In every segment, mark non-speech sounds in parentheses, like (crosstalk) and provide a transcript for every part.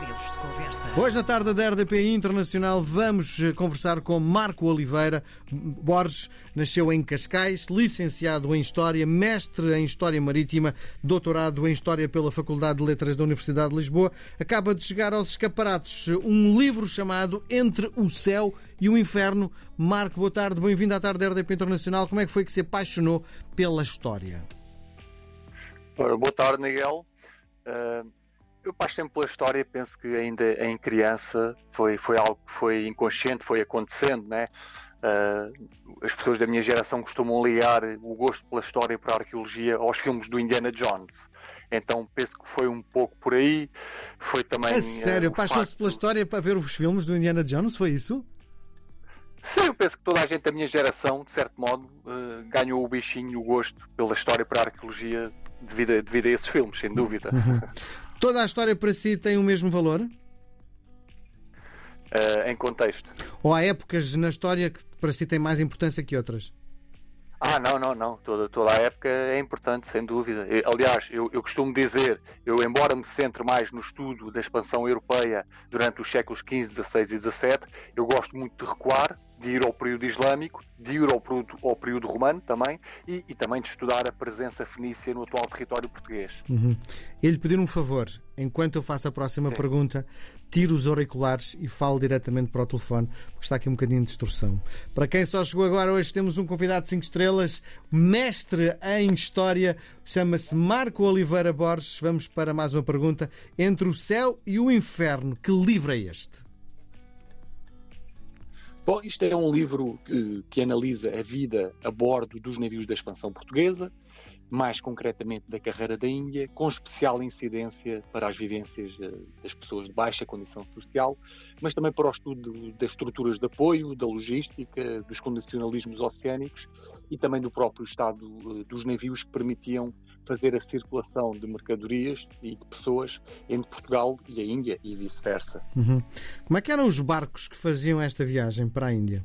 dedos de conversa. Hoje, à tarde da RDP Internacional, vamos eh, conversar com Marco Oliveira Borges. Nasceu em Cascais, licenciado em História, mestre em História Marítima, doutorado em História pela Faculdade de Letras da Universidade de Lisboa. Acaba de chegar aos escaparatos um livro chamado Entre o Céu e o Inferno. Marco, boa tarde, bem-vindo à tarde da RDP Internacional. Como é que foi que se apaixonou pela história? Ora, boa tarde, Miguel. Uh, eu passo pela história, penso que ainda em criança foi, foi algo que foi inconsciente, foi acontecendo, né? Uh, as pessoas da minha geração costumam ligar o gosto pela história e pela arqueologia aos filmes do Indiana Jones. Então penso que foi um pouco por aí. Foi também. É sério, uh, apaixonou-se pela história para ver os filmes do Indiana Jones? Foi isso? Sim, eu penso que toda a gente da minha geração, de certo modo, uh, ganhou o bichinho, o gosto pela história e pela arqueologia devido a, devido a esses filmes, sem dúvida. Uhum. (laughs) Toda a história para si tem o mesmo valor? Uh, em contexto. Ou há épocas na história que para si têm mais importância que outras? Ah, não, não, não. Toda, toda a época é importante, sem dúvida. Aliás, eu, eu costumo dizer, eu embora me centre mais no estudo da expansão europeia durante os séculos XV, XVI e XVII, eu gosto muito de recuar, de ir ao período islâmico, de ir ao período, ao período romano também, e, e, também de estudar a presença fenícia no atual território português. Uhum. Ele pedir um favor, enquanto eu faço a próxima Sim. pergunta, tire os auriculares e fale diretamente para o telefone, porque está aqui um bocadinho de distorção. Para quem só chegou agora, hoje temos um convidado de 5 estrelas, mestre em História, chama-se Marco Oliveira Borges. Vamos para mais uma pergunta. Entre o céu e o inferno, que livro é este? Bom, isto é um livro que, que, analisa a vida a bordo dos navios da expansão portuguesa, mais concretamente da carreira da Índia, com especial incidência para as vivências eh, das pessoas de baixa condição social, mas também para o estudo das estruturas de apoio, da logística, dos condicionalismos oceânicos e também do próprio estado eh, dos navios que permitiam fazer a circulação de mercadorias e de pessoas entre Portugal e a Índia e vice-versa. Uhum. Como é que eram os barcos que faziam esta viagem para a Índia?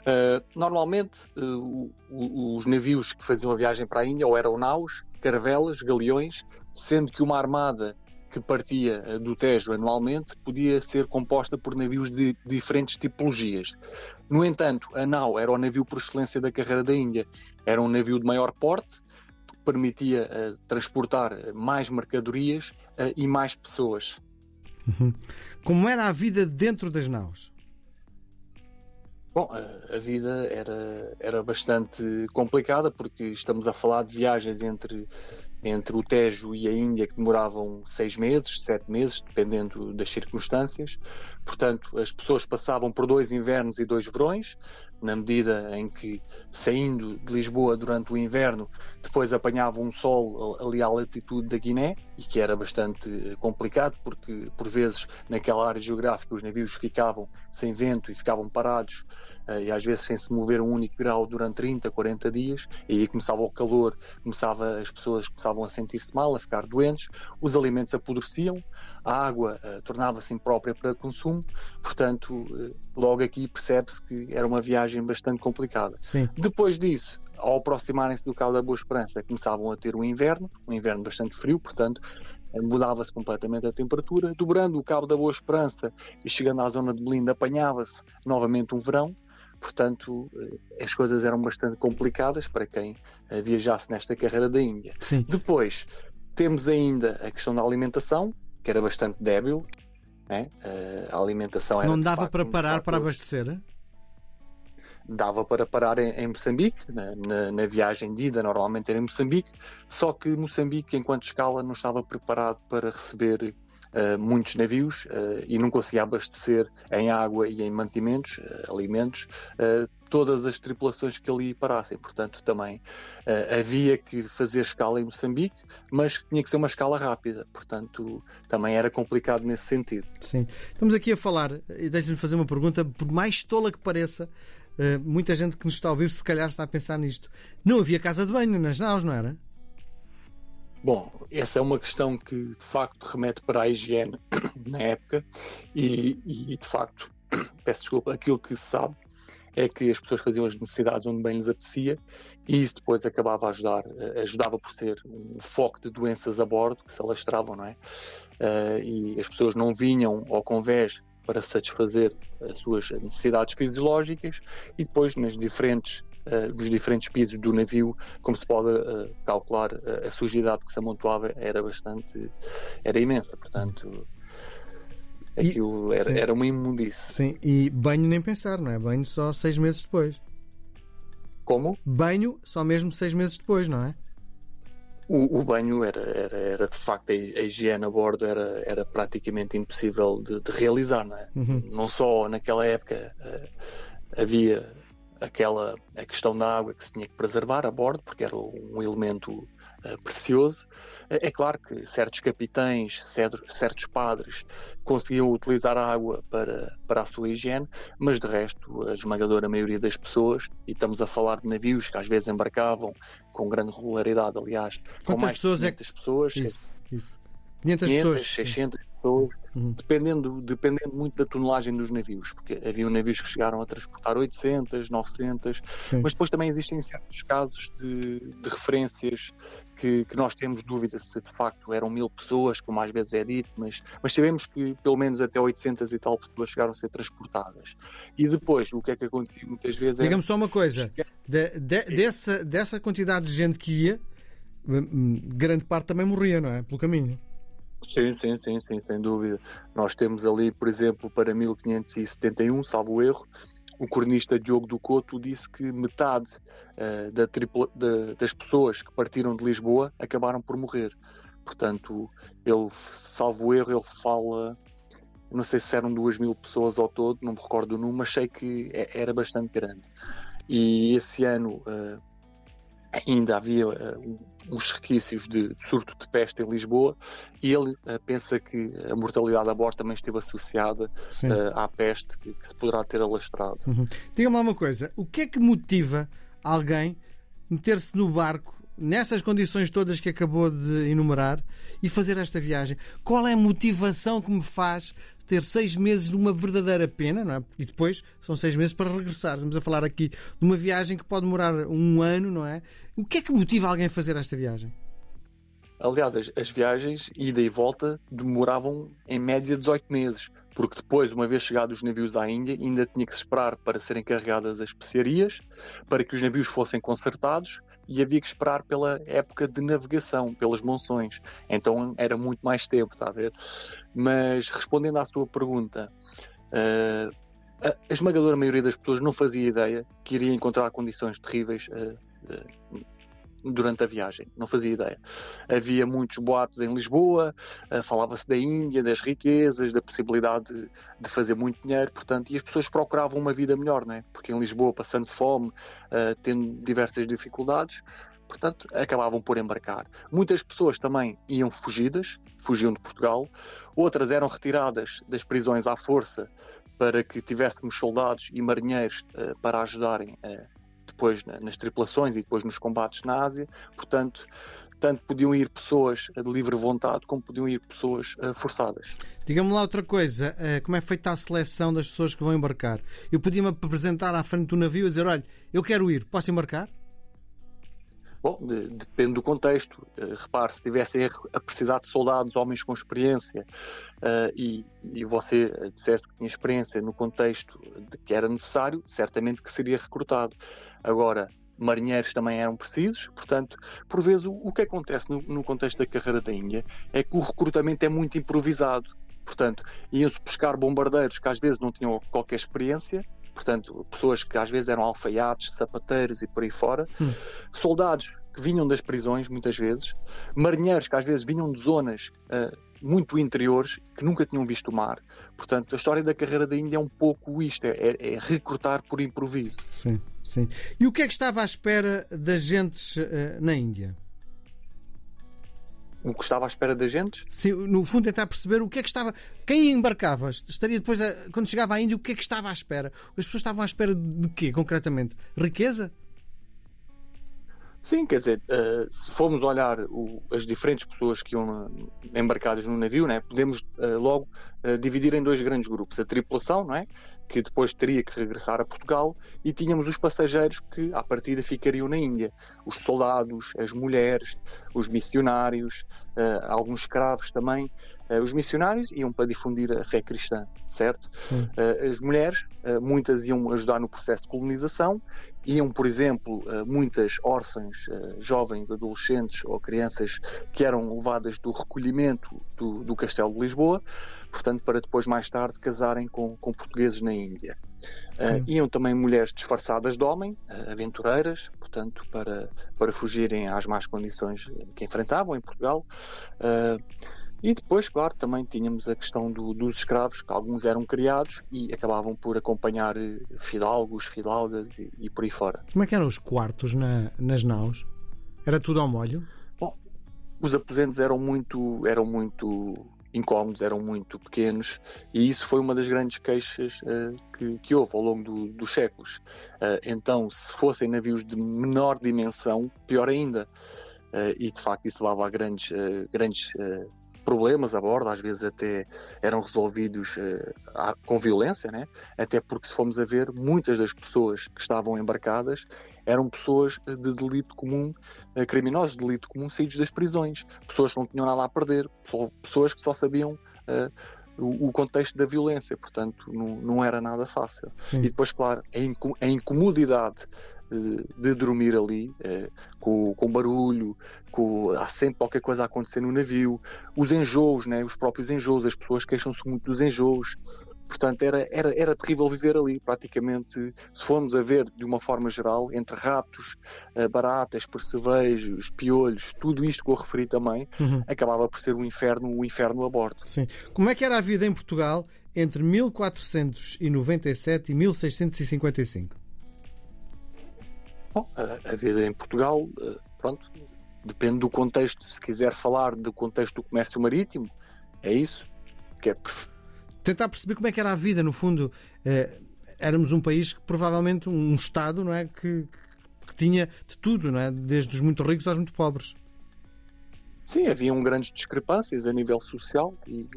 Uh, normalmente, uh, os navios que faziam a viagem para a Índia ou eram naus, caravelas, galeões, sendo que uma armada que partia uh, do Tejo anualmente podia ser composta por navios de diferentes tipologias. No entanto, a nau era o navio por excelência da carreira da Índia. Era um navio de maior porte, permitia uh, transportar mais mercadorias uh, e mais pessoas. Uhum. Como era a vida dentro das naus? Bom, a, a vida era, era bastante complicada porque estamos a falar de viagens entre entre o Tejo e a Índia que demoravam seis meses, sete meses, dependendo das circunstâncias. Portanto, as pessoas passavam por dois invernos e dois verões, na medida em que, saindo de Lisboa durante o inverno, depois apanhavam um sol ali à latitude da Guiné, e que era bastante eh, complicado, porque por vezes naquela área geográfica os navios ficavam sem vento e ficavam parados, eh, e às vezes sem se mover um único grau durante 30, 40 dias, e aí começava o calor, começava as pessoas começavam a sentir-se mal, a ficar doentes, os alimentos apodreciam, a água uh, tornava-se imprópria para consumo, portanto, uh, logo aqui percebe-se que era uma viagem bastante complicada. Sim. Depois disso, ao aproximarem-se do Cabo da Boa Esperança, começavam a ter um inverno, um inverno bastante frio, portanto, eh, mudava-se completamente a temperatura. Dobrando o Cabo da Boa Esperança e chegando à zona de Belinda, apanhava-se novamente um verão. Portanto, as coisas eram bastante complicadas para quem viajasse nesta carreira da Índia. Sim. Depois, temos ainda a questão da alimentação, que era bastante débil. Né? Eh, a alimentação era. Não dava facto, para parar para abastecer? Dava para parar em, em Moçambique, na, na, na, viagem de ida, normalmente era em Moçambique, só que Moçambique, enquanto escala, não estava preparado para receber uh, muitos navios uh, e não conseguia abastecer em água e em mantimentos, uh, alimentos, todas as tripulações que ali parassem. Portanto, também havia que fazer escala em Moçambique, mas tinha que ser uma escala rápida. Portanto, também era complicado nesse sentido. Sim. Estamos aqui a falar, e deixe-me fazer uma pergunta, por mais tola que pareça, muita gente que nos está a ouvir, se calhar está a pensar nisto. Não havia casa de banho nas naus, não era? Bom, essa é uma questão que de facto remete para a higiene (coughs) na época e, e de facto, (coughs) peço desculpa, aquilo que se sabe é que as pessoas faziam as necessidades onde bem lhes apetecia e isso depois acabava a ajudar, ajudava por ser um foco de doenças a bordo que se alastravam, não é? Uh, e as pessoas não vinham ao convés para satisfazer as suas necessidades fisiológicas e depois nas diferentes uh, nos diferentes pisos do navio, como se pode uh, calcular, uh, a sujidade que se amontoava era bastante, era imensa, portanto aquilo era, era uma imundice. Sim, e banho nem pensar, não é? Banho só seis meses depois. Como? Banho só mesmo seis meses depois, não é? O, o banho era, era, era de facto a, a, higiene a bordo era, era praticamente impossível de, de realizar, não é? Uhum. Não só naquela época uh, havia aquela a questão da água que se tinha que preservar a bordo, porque era um elemento uh, precioso. É, é claro que certos capitães, certos padres conseguiam utilizar a água para, para a sua higiene, mas de resto, a esmagadora maioria das pessoas, e estamos a falar de navios que às vezes embarcavam com grande regularidade, aliás, Quantas com mais pessoas de 500 é... pessoas. Isso, isso. 500, 500 pessoas, 600 sim. pessoas, uhum. dependendo, dependendo muito da tonelagem dos navios, porque havia navios que chegaram a transportar 800, 900, sim. mas depois também existem certos casos de, de referências que, que, nós temos dúvida se de facto eram mil pessoas, como às vezes é dito, mas, mas sabemos que pelo menos até 800 e tal pessoas chegaram a ser transportadas. E depois, o que é que acontecia muitas vezes Diga-me só uma coisa, de, de, dessa, dessa quantidade de gente que ia, hum, hum, grande parte também morria, não é? Pelo caminho. Sim, sim, sim, sim, sem dúvida. Nós temos ali, por exemplo, para 1571, salvo erro, o cronista Diogo do Couto disse que metade uh, da tripla, da, das pessoas que partiram de Lisboa acabaram por morrer. Portanto, ele, salvo erro, ele fala, não sei se eram duas mil pessoas ao todo, não me recordo o número, mas sei que é, era bastante grande. E esse ano uh, ainda havia uh, uns requisitos de, surto de peste em Lisboa e ele uh, pensa que a mortalidade a bordo também esteve associada uh, à peste que, que, se poderá ter alastrado. Uhum. Diga-me lá uma coisa: o que é que motiva alguém meter-se no barco nessas condições todas que acabou de enumerar e fazer esta viagem? Qual é a motivação que me faz ter seis meses numa verdadeira pena, não é? E depois são seis meses para regressar. Estamos a falar aqui de uma viagem que pode demorar um ano, não é? O que é que motiva alguém a fazer esta viagem? Aliás, as, as, viagens, ida e volta, demoravam em média 18 meses, porque depois, uma vez chegados os navios à Índia, ainda tinha que se esperar para serem carregadas as especiarias, para que os navios fossem consertados, e havia que esperar pela época de navegação, pelas monções. Então era muito mais tempo, está a ver? Mas respondendo à sua pergunta, uh, a esmagadora maioria das pessoas não fazia ideia que iria encontrar condições terríveis. Uh, uh, durante a viagem, não fazia ideia. Havia muitos boatos em Lisboa, uh, falava-se da Índia, das riquezas, da possibilidade de, de, fazer muito dinheiro, portanto, e as pessoas procuravam uma vida melhor, não é? Porque em Lisboa, passando fome, uh, tendo diversas dificuldades, portanto, acabavam por embarcar. Muitas pessoas também iam fugidas, fugiam de Portugal, outras eram retiradas das prisões à força para que tivéssemos soldados e marinheiros uh, para ajudarem a depois nas tripulações e depois nos combates na Ásia. Portanto, tanto podiam ir pessoas de livre vontade como podiam ir pessoas uh, forçadas. Diga-me lá outra coisa, uh, como é feita a seleção das pessoas que vão embarcar? Eu podia-me apresentar à frente do navio e dizer: olha, eu quero ir, posso embarcar? Bom, de, depende do contexto. Uh, repare, se tivessem a precisar de soldados, homens com experiência, uh, e, e você dissesse que tinha experiência no contexto de que era necessário, certamente que seria recrutado. Agora, marinheiros também eram precisos, portanto, por vezes o, o que acontece no, no contexto da carreira da Índia é que o recrutamento é muito improvisado. Portanto, iam-se buscar bombardeiros que às vezes não tinham qualquer experiência, portanto, pessoas que às vezes eram alfaiates, sapateiros e por aí fora, hum. soldados que vinham das prisões, muitas vezes, marinheiros que às vezes vinham de zonas uh, muito interiores, que nunca tinham visto o mar. Portanto, a história da carreira da Índia é um pouco isto, é, é, é recrutar por improviso. Sim, sim. E o que é que estava à espera das gentes uh, na Índia? O que estava à espera da gente? Sim, no fundo tentar perceber o que é que estava. Quem embarcava estaria depois, a... quando chegava à Índia, o que é que estava à espera? As pessoas estavam à espera de quê, concretamente? Riqueza? Sim, quer dizer, uh, se formos olhar o, as diferentes pessoas que iam embarcadas no navio, né, podemos uh, logo uh, dividir em dois grandes grupos. A tripulação, não é? Que depois teria que regressar a Portugal, e tínhamos os passageiros que, à partida, ficariam na Índia. Os soldados, as mulheres, os missionários, uh, alguns escravos também. Uh, os missionários iam para difundir a fé cristã, certo? Uh, as mulheres, muitas iam ajudar no processo de colonização, iam, por exemplo, muitas órfãs, jovens, adolescentes ou crianças que eram levadas do recolhimento do, do Castelo de Lisboa, portanto, para depois, mais tarde, casarem com, com portugueses na Índia. Uh, iam também mulheres disfarçadas de homem, uh, aventureiras, portanto, para, para fugirem às más condições que enfrentavam em Portugal. Uh, e depois, claro, também tínhamos a questão do, dos escravos, que alguns eram criados e acabavam por acompanhar fidalgos, fidalgas e, e por aí fora. Como é que eram os quartos na, nas naus? Era tudo ao molho? Bom, os aposentos eram muito, eram muito incómodos, eram muito pequenos, e isso foi uma das grandes queixas uh, que, que, houve ao longo do, dos séculos. Uh, então, se fossem navios de menor dimensão, pior ainda. Uh, e de facto isso levava a grandes, grandes problemas a bordo, às vezes até eram resolvidos uh, com violência, né? até porque se formos a ver, muitas das pessoas que estavam embarcadas eram pessoas de delito comum, uh, criminosos de delito comum saídos das prisões, pessoas que não tinham nada a perder, pessoas que só sabiam uh, o, contexto da violência, portanto não, não era nada fácil. Sim. E depois, claro, a, incomodidade de, de dormir ali, eh, com, com barulho, com, há sempre qualquer coisa a acontecer no navio, os enjoos, né, os próprios enjoos, as pessoas queixam-se muito dos enjoos. Portanto, era, era, era terrível viver ali, praticamente, se formos a ver de uma forma geral, entre ratos, eh, baratas, percevejos, piolhos, tudo isto que eu referi também, uhum. acabava por ser um inferno, um inferno a bordo. Sim. Como é que era a vida em Portugal entre 1497 e 1655? Bom, a, a vida em Portugal, eh, pronto, depende do contexto. Se quiser falar do contexto do comércio marítimo, é isso que é tentar perceber como é que era a vida, no fundo. Eh, éramos um país que provavelmente um Estado não é que, que tinha de tudo, não é? desde os muito ricos aos muito pobres. Sim, haviam grandes discrepâncias a nível social e,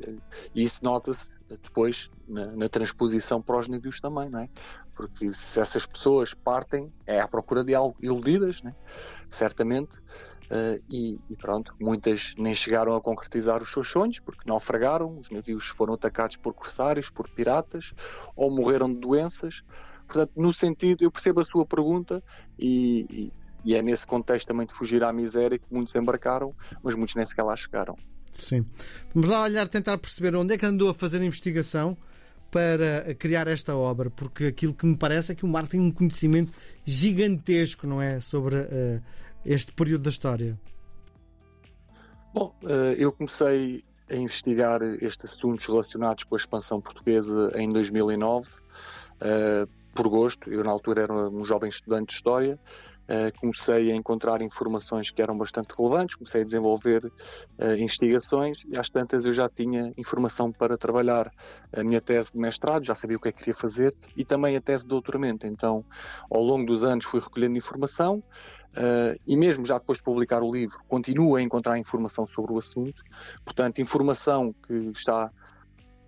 e isso nota-se depois na, na, transposição para os navios também, não é? Porque se essas pessoas partem, é à procura de algo iludidas, né? certamente, Uh, e, e, pronto, muitas nem chegaram a concretizar os seus sonhos porque naufragaram, os navios foram atacados por corsários, por piratas ou morreram de doenças. Portanto, no sentido, eu percebo a sua pergunta e, e, e é nesse contexto também de fugir à miséria que muitos embarcaram, mas muitos nem sequer lá chegaram. Sim. Vamos lá olhar, tentar perceber onde é que andou a fazer a investigação para criar esta obra, porque aquilo que me parece é que o Marco tem um conhecimento gigantesco, não é? Sobre. Uh, este período da história? Bom, eh, eu comecei a investigar estes assuntos relacionados com a expansão portuguesa em 2009, eh, por gosto. Eu, na altura, era um jovem estudante de História Uh, comecei a encontrar informações que eram bastante relevantes, comecei a desenvolver investigações e às tantas eu já tinha informação para trabalhar a minha tese de mestrado, já sabia o que é que queria fazer e também a tese de doutoramento. Então, ao longo dos anos fui recolhendo informação uh, e mesmo já depois de publicar o livro, continuo a encontrar informação sobre o assunto. Portanto, informação que está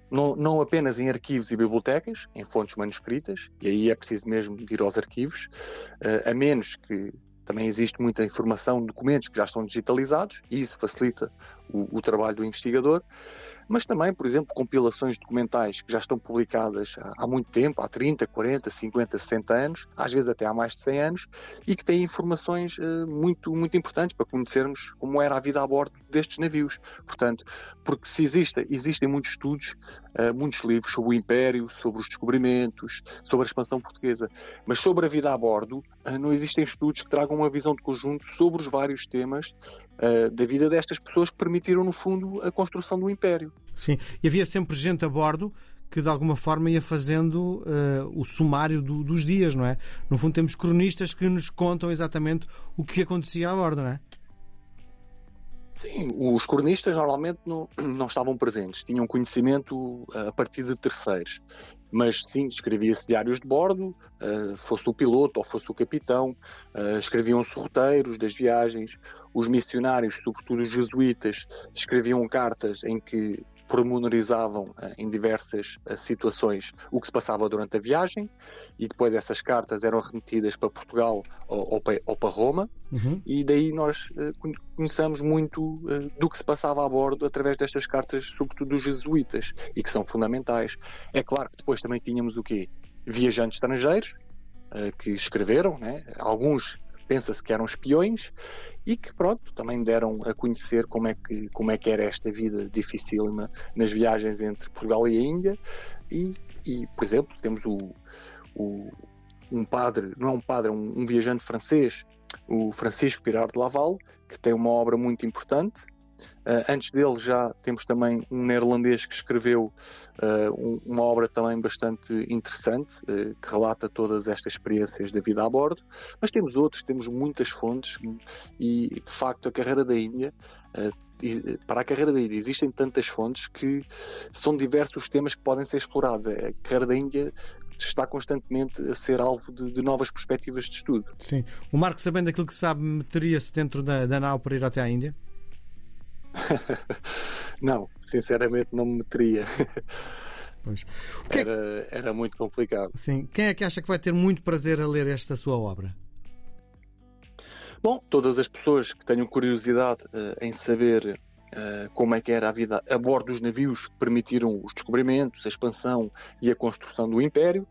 não, não apenas em arquivos e bibliotecas, em fontes manuscritas, e aí é preciso mesmo ir aos arquivos, uh, a menos que também existe muita informação, documentos que já estão digitalizados, e isso facilita o, o trabalho do investigador mas também, por exemplo, compilações documentais que já estão publicadas há, muito tempo, há 30, 40, 50, 60 anos, às vezes até há mais de 100 anos, e que têm informações uh, muito, muito importantes para conhecermos como era a vida a bordo destes navios. Portanto, porque se existe, existem muitos estudos, uh, muitos livros sobre o Império, sobre os descobrimentos, sobre a expansão portuguesa, mas sobre a vida a bordo, uh, não existem estudos que tragam uma visão de conjunto sobre os vários temas da vida destas pessoas que permitiram, no fundo, a construção do Império. Sim, e havia sempre gente a bordo que de alguma forma ia fazendo uh, o sumário do, dos dias, não é? No fundo, temos cronistas que nos contam exatamente o que acontecia a bordo, não é? Sim, os cronistas normalmente não, não estavam presentes, tinham conhecimento eh, a partir de terceiros. Mas sim, escrevia-se diários de bordo, uh, fosse o piloto ou fosse o capitão, uh, escreviam-se roteiros das viagens, os missionários, sobretudo os jesuítas, escreviam cartas em que pormenorizavam uh, em diversas uh, situações o que se passava durante a viagem e depois essas cartas eram remetidas para Portugal ou, ou, para, ou para, Roma uhum. e daí nós uh, conhecemos muito do que se passava a bordo através destas cartas, sobretudo dos jesuítas e que são fundamentais. É claro que depois também tínhamos o quê? Viajantes estrangeiros que escreveram, né? alguns pensa-se que eram espiões e que pronto também deram a conhecer como é que como é que era esta vida dificílima nas viagens entre Portugal e a Índia. E, e por exemplo temos o, o, um padre não é um padre é um, um viajante francês o Francisco Pirar de Laval que tem uma obra muito importante Uh, antes dele já temos também um neerlandês que escreveu uh, um, uma obra também bastante interessante, uh, que relata todas estas experiências da vida a bordo, mas temos outros, temos muitas fontes e de facto a carreira da Índia para a carreira da Índia existem tantas fontes que são diversos os temas que podem ser explorados. A carreira da Índia está constantemente a ser alvo de, de, novas perspectivas de estudo. Sim. O Marco, sabendo aquilo que sabe, meteria-se dentro da, da nau para ir até à Índia? (laughs) não, sinceramente não me meteria. É era, era muito complicado. Sim. Quem é que acha que vai ter muito prazer a ler esta sua obra? Bom, todas as pessoas que tenham curiosidade uh, em saber uh, como é que era a vida a bordo dos navios que permitiram os descobrimentos, a expansão e a construção do Império.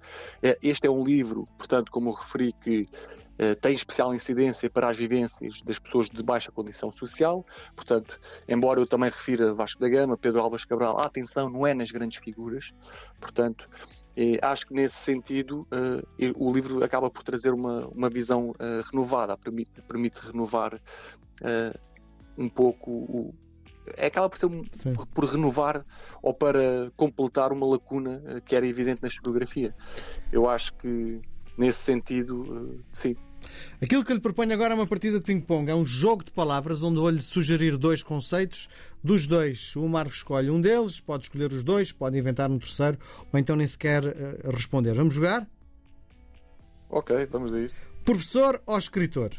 Uh, este é um livro, portanto, como eu referi, que eh, tem especial incidência para as vivências das pessoas de baixa condição social. Portanto, embora eu também refira Vasco da Gama, Pedro Alves Cabral, a atenção não é nas grandes figuras. Portanto, eh, acho que nesse sentido eh, o livro acaba por trazer uma, uma visão renovada, permite, permite renovar um pouco o, acaba por ser um, por, renovar ou para completar uma lacuna que era evidente na historiografia. Eu acho que nesse sentido, sim, Aquilo que lhe proponho agora é uma partida de ping-pong. É um jogo de palavras onde vou-lhe sugerir dois conceitos. Dos dois, o Marco escolhe um deles, pode escolher os dois, pode inventar um terceiro, ou então nem sequer uh, responder. Vamos jogar? Ok, vamos a isso. Professor ou escritor?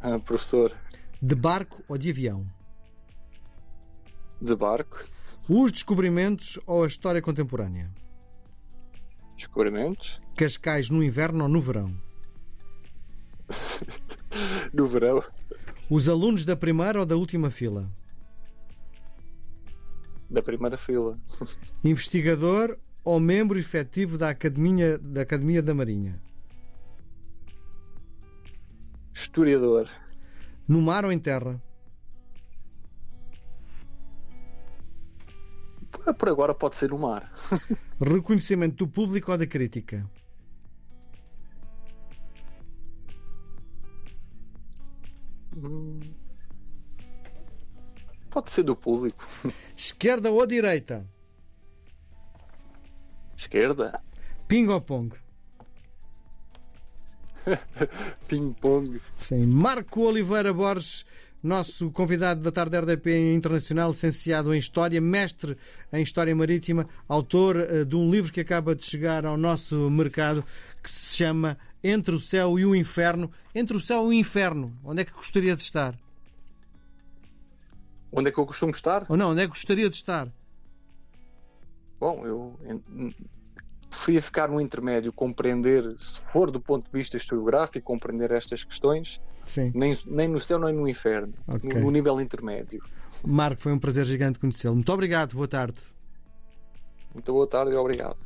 Ah, professor. De barco ou de avião? De barco. Os descobrimentos ou a história contemporânea? Descobrimentos. Cascais no inverno ou no verão? (laughs) no verão. Os alunos da primeira ou da última fila? Da primeira fila. (laughs) Investigador ou membro efetivo da Academia da, Academia da Marinha? Historiador. No mar ou em terra? Por agora pode ser no mar. Reconhecimento do público ou da crítica? Hum. Pode ser do público. Esquerda ou direita? Esquerda. Ping ou pong? (laughs) Ping-pong. Sim. Marco Oliveira Borges, nosso convidado da tarde RDP Internacional, licenciado em História, mestre em História Marítima, autor eh, de um livro que acaba de chegar ao nosso mercado que se chama Entre o Céu e o Inferno. Entre o Céu e o Inferno, onde é que gostaria de estar? Onde é que eu costumo estar? Ou não, onde é que gostaria de estar? Bom, eu preferia ficar no intermédio, compreender, se for do ponto de vista historiográfico, compreender estas questões, Sim. Nem, nem no céu nem no inferno, okay. no, no nível intermédio. Marco, foi um prazer gigante conhecê-lo. Muito obrigado, boa tarde. Muito boa tarde e obrigado.